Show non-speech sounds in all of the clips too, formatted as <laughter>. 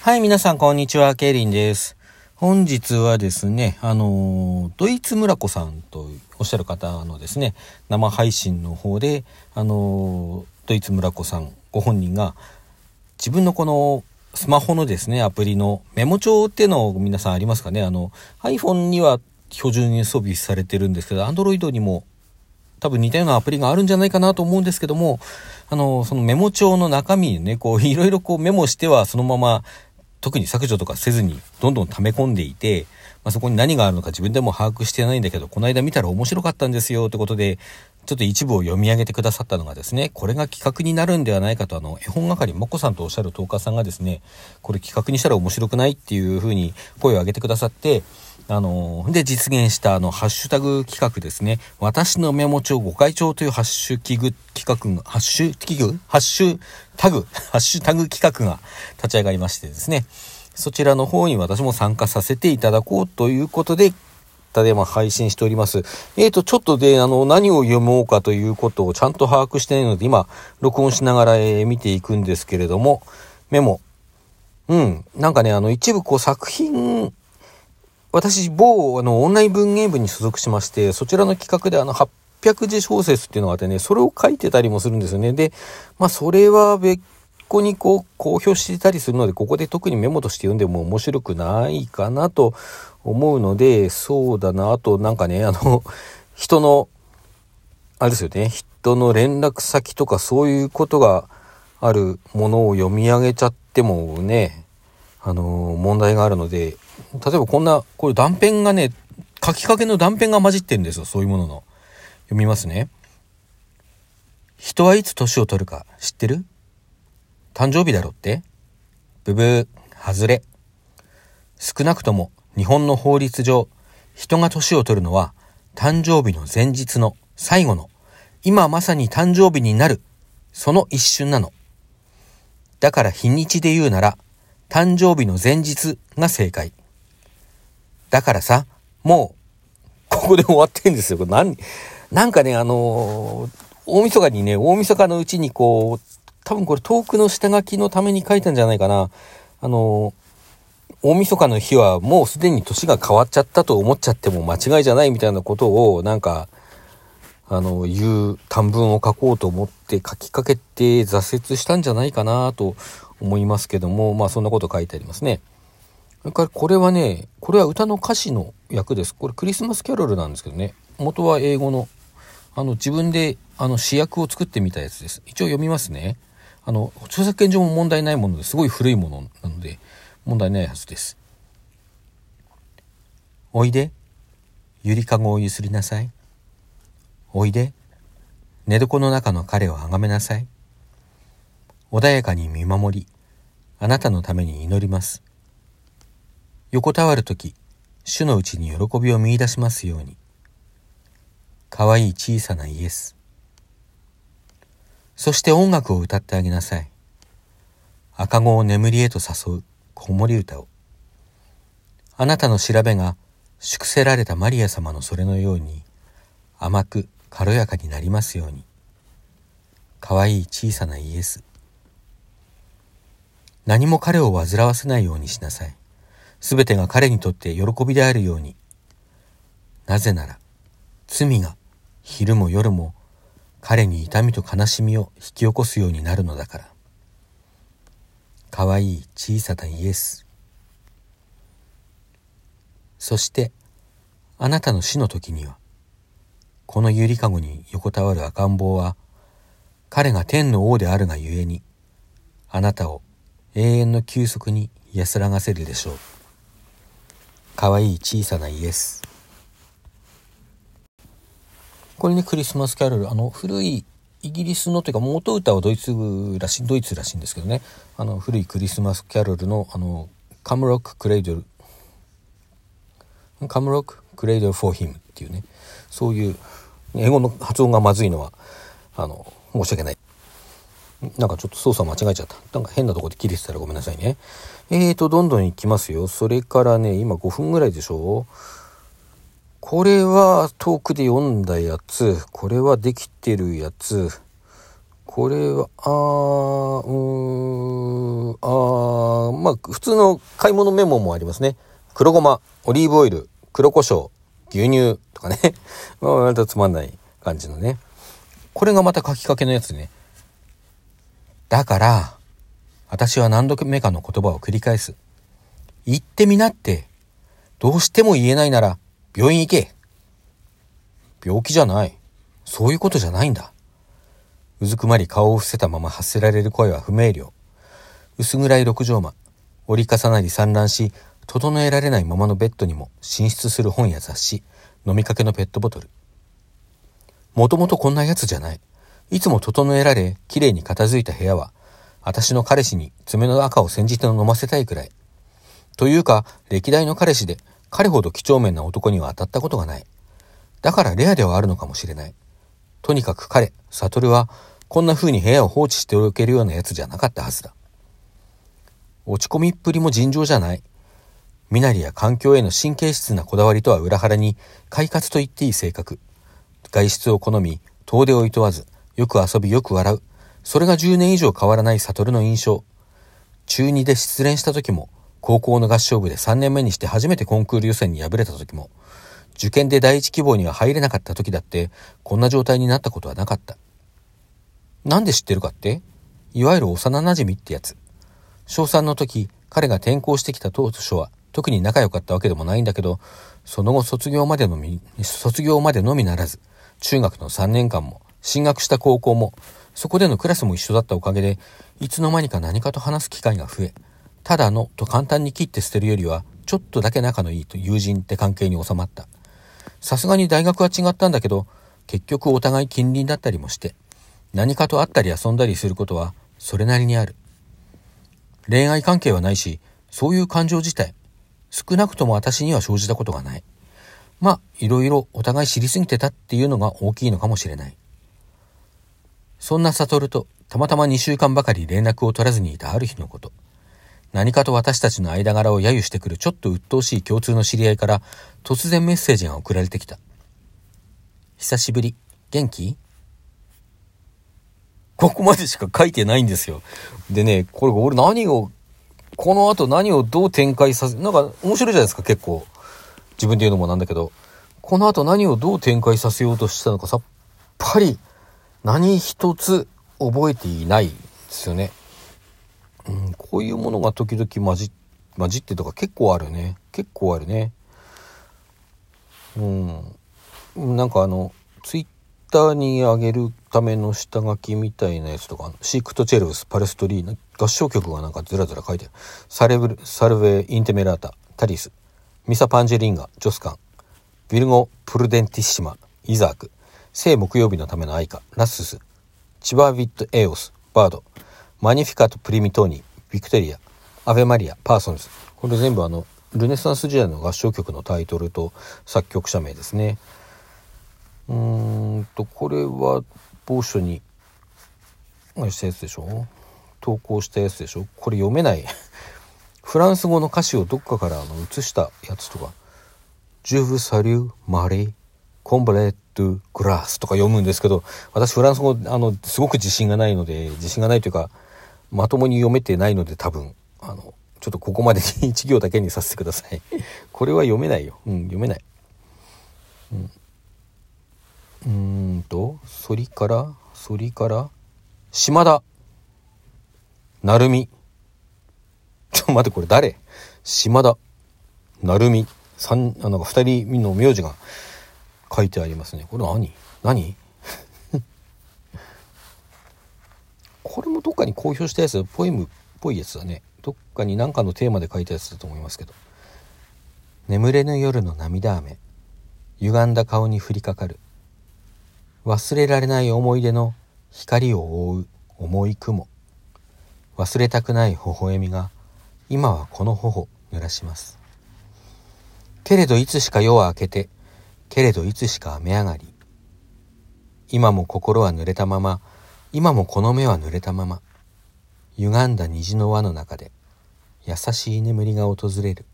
はい、皆さん、こんにちは。ケイリンです。本日はですね、あの、ドイツ村子さんとおっしゃる方のですね、生配信の方で、あの、ドイツ村子さんご本人が、自分のこのスマホのですね、アプリのメモ帳っていうのを皆さんありますかねあの、iPhone には標準に装備されてるんですけど、Android にも多分似たようなアプリがあるんじゃないかなと思うんですけども、あの、そのメモ帳の中身ね、こう、いろいろこうメモしてはそのまま、特に削除とかせずにどんどん溜め込んでいて、まあ、そこに何があるのか自分でも把握してないんだけど、この間見たら面白かったんですよってことで、ちょっと一部を読み上げてくださったのがですね、これが企画になるんではないかと、あの、絵本係、もこさんとおっしゃるトーカーさんがですね、これ企画にしたら面白くないっていうふうに声を上げてくださって、あの、で、実現したあの、ハッシュタグ企画ですね。私のメモ帳5回帳というハッシュ企画が、ハッシュ企画ハッシュタグ？ハッシュタグ企画が立ち上がりましてですね。そちらの方に私も参加させていただこうということで、ただいま配信しております。えーと、ちょっとで、あの、何を読もうかということをちゃんと把握してないので、今、録音しながら、えー、見ていくんですけれども、メモ。うん。なんかね、あの、一部こう作品私、某、あの、オンライン文芸部に所属しまして、そちらの企画で、あの、800字小説っていうのがあってね、それを書いてたりもするんですよね。で、まあ、それは別個にこう、公表してたりするので、ここで特にメモとして読んでも面白くないかなと思うので、そうだな、あとなんかね、あの、人の、あれですよね、人の連絡先とかそういうことがあるものを読み上げちゃってもね、あの、問題があるので、例えばこんな、これ断片がね、書きかけの断片が混じってるんですよ、そういうものの。読みますね。人はいつ年を取るか知ってる？誕生日だろって？ブブー、外れ。少なくとも日本の法律上、人が年を取るのは誕生日の前日の最後の、今まさに誕生日になる、その一瞬なの。だから日にちで言うなら、誕生日の前日が正解。だからさ、もう、ここで終わってんですよ。これ何、なんかね、あのー、大晦日にね、大晦日のうちにこう、多分これ遠くの下書きのために書いたんじゃないかな。あのー、大晦日の日はもうすでに年が変わっちゃったと思っちゃっても間違いじゃないみたいなことを、なんか、あの、言う短文を書こうと思って書きかけて挫折したんじゃないかなと思いますけども、まあそんなこと書いてありますね。それからこれはね、これは歌の歌詞の役です。これクリスマスキャロルなんですけどね。元は英語の、あの自分であの主役を作ってみたやつです。一応読みますね。あの、著作権上も問題ないものですごい古いものなので、問題ないはずです。おいで、ゆりかごをゆすりなさい。おいで、寝床の中の彼をあがめなさい。穏やかに見守り、あなたのために祈ります。横たわるとき、主のうちに喜びを見出しますように。かわいい小さなイエス。そして音楽を歌ってあげなさい。赤子を眠りへと誘う子守歌を。あなたの調べが粛せられたマリア様のそれのように甘く軽やかになりますように。かわいい小さなイエス。何も彼を煩わせないようにしなさい。すべてが彼にとって喜びであるように。なぜなら、罪が昼も夜も彼に痛みと悲しみを引き起こすようになるのだから。かわいい小さなイエス。そして、あなたの死の時には、このゆりかごに横たわる赤ん坊は、彼が天の王であるがゆえに、あなたを永遠の休息に安らがせるでしょう。かわいい小さなイエス。これね、クリスマスキャロル、あの、古いイギリスのというか、元歌はドイツらしい、ドイツらしいんですけどね、あの、古いクリスマスキャロルの、あの、カムロック・クレイドル、カムロック・クレイドル・フォー・ヒムっていうね、そういう、英語の発音がまずいのは、あの、申し訳ない。なんかちょっと操作間違えちゃった。なんか変なとこで切れてたらごめんなさいね。えーと、どんどん行きますよ。それからね、今5分ぐらいでしょこれは遠くで読んだやつ。これはできてるやつ。これは、あー、うーん、あー、まあ、普通の買い物メモもありますね。黒ごま、オリーブオイル、黒胡椒、牛乳とかね。<laughs> まあ、割とつまんない感じのね。これがまた書きかけのやつね。だから、私は何度目かの言葉を繰り返す。言ってみなって、どうしても言えないなら、病院行け。病気じゃない。そういうことじゃないんだ。うずくまり顔を伏せたまま発せられる声は不明瞭。薄暗い六畳間。折り重なり散乱し、整えられないままのベッドにも進出する本や雑誌、飲みかけのペットボトル。もともとこんなやつじゃない。いつも整えられ、きれいに片付いた部屋は、私の彼氏に爪の赤を煎じて飲ませたいくらい。というか、歴代の彼氏で、彼ほど几帳面な男には当たったことがない。だからレアではあるのかもしれない。とにかく彼、悟は、こんな風に部屋を放置しておけるようなやつじゃなかったはずだ。落ち込みっぷりも尋常じゃない。身なりや環境への神経質なこだわりとは裏腹に、快活と言っていい性格。外出を好み、遠出を厭わず、よく遊びよく笑う。それが10年以上変わらない悟の印象。中2で失恋した時も、高校の合唱部で3年目にして初めてコンクール予選に敗れた時も、受験で第一希望には入れなかった時だって、こんな状態になったことはなかった。なんで知ってるかって？いわゆる幼馴染ってやつ。小3の時、彼が転校してきた当初は、特に仲良かったわけでもないんだけど、その後卒業までのみ、卒業までのみならず、中学の3年間も、進学した高校も、そこでのクラスも一緒だったおかげで、いつの間にか何かと話す機会が増え、ただのと簡単に切って捨てるよりは、ちょっとだけ仲のいいと友人って関係に収まった。さすがに大学は違ったんだけど、結局お互い近隣だったりもして、何かと会ったり遊んだりすることはそれなりにある。恋愛関係はないし、そういう感情自体、少なくとも私には生じたことがない。まあ、いろいろお互い知りすぎてたっていうのが大きいのかもしれない。そんな悟とたまたま2週間ばかり連絡を取らずにいたある日のこと。何かと私たちの間柄を揶揄してくるちょっと鬱陶しい共通の知り合いから突然メッセージが送られてきた。久しぶり。元気？ここまでしか書いてないんですよ。でね、これ俺何をこの後何をどう展開させ、なんか面白いじゃないですか、結構。自分で言うのもなんだけど、この後何をどう展開させようとしたのかさっぱり何一つ覚えていないですよね。うん、こういうものが時々混じ混じってとか結構あるね。結構あるね。うん。なんかあの、ツイッターに上げるための下書きみたいなやつとか、シークトチェルス、パレストリーナ、合唱曲がなんかずらずら書いてある。サレブサルヴェ・インテメラータ、タリス、ミサ・パンジェリンガ、ジョスカン、ヴィルゴ・プルデンティッシマ、イザーク、聖木曜日のための愛歌、ラッスス、チバービット・エオス、バード、Magnificat primi toni、ビクトリア、 Ave Maria、パーソンズ。これ全部あの、ルネサンス時代の合唱曲のタイトルと作曲者名ですね。うーんと、これは某所に、したやつでしょ？投稿したやつでしょ？これ読めない。<laughs> フランス語の歌詞をどっかからあの写したやつとか、 Je vous salue Marie comblée de grâce とか読むんですけど、私フランス語、あの、すごく自信がないので、自信がないというか、まともに読めてないので多分、あの、ちょっとここまでに1行だけにさせてください。<laughs> これは読めないよ。うん、読めない。うん。うんと、反りから、反りから、島田、成美。<laughs> ちょっと待って、これ誰？島田、成美、三、あなんか二人の名字が書いてありますね。これ何？何？<laughs> これもどっかに公表したやつ、ポエムっぽいやつだね。どっかに何かのテーマで書いたやつだと思いますけど。眠れぬ夜の涙雨、歪んだ顔に降りかかる。忘れられない思い出の光を覆う重い雲忘れたくない微笑みが今はこの頬濡らしますけれどいつしか夜は明けてけれどいつしか雨上がり。今も心は濡れたまま。今もこの目は濡れたまま。歪んだ虹の輪の中で優しい眠りが訪れる。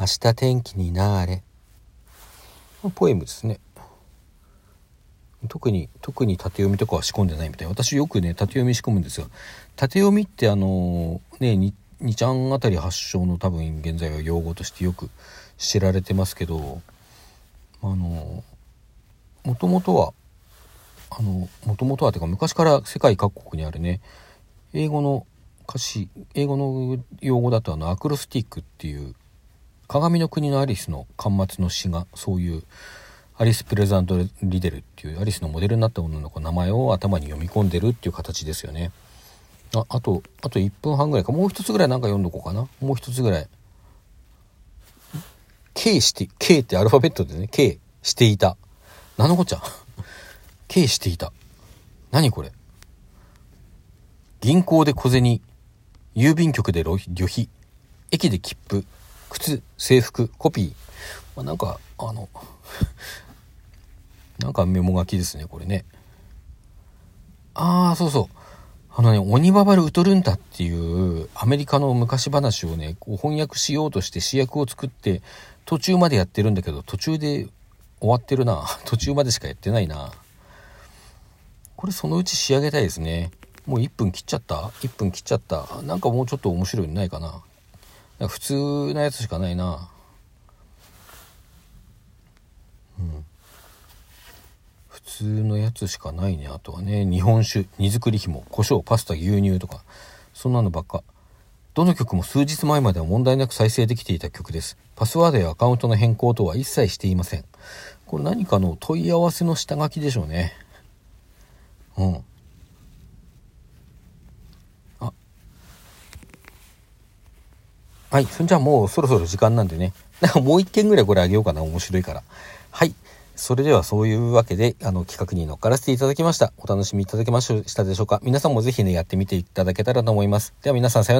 明日天気になあれ。ポエムですね。特に特に縦読みとかは仕込んでないみたい。私よくね縦読み仕込むんですよ。縦読みってあのねに2ちゃんあたり発祥の多分現在は用語としてよく知られてますけどあのもともとはあのもともとはてか昔から世界各国にあるね英語の歌詞英語の用語だとあのアクロスティックっていう鏡の国のアリスの巻末の詩がそういうアリス・プレザント・リデルっていうアリスのモデルになった女の子の名前を頭に読み込んでるっていう形ですよね。ああとあと1分半ぐらいかもう一つぐらいなんか読んどこうかなもう一つぐらい K して K ってアルファベットでね K していた。何のこちゃん。K していた。何これ。銀行で小銭郵便局で旅費駅で切符靴制服コピー、まあ、なんかあの <laughs> なんかメモ書きですねこれね。ああそうそう。あのね、鬼ババルウトルンタっていうアメリカの昔話をね、翻訳しようとして主役を作って途中までやってるんだけど途中で終わってるな。<laughs> 途中までしかやってないな。これそのうち仕上げたいですね。もう1分切っちゃった ?1 分切っちゃった？なんかもうちょっと面白いのないかな。普通なやつしかないな。うん。普通のやつしかないねあとはね日本酒荷造り紐胡椒パスタ牛乳とかそんなのばっかどの曲も数日前までは問題なく再生できていた曲です。パスワードやアカウントの変更等は一切していません。これ何かの問い合わせの下書きでしょうね。うん。あ。はいそれじゃあもうそろそろ時間なんでね。<laughs> なんかもう一件ぐらいこれあげようかな。面白いから。はい。それではそういうわけで、あの、企画に乗っからせていただきました。お楽しみいただけましたでしょうか。皆さんもぜひね、やってみていただけたらと思います。では皆さんさようなら。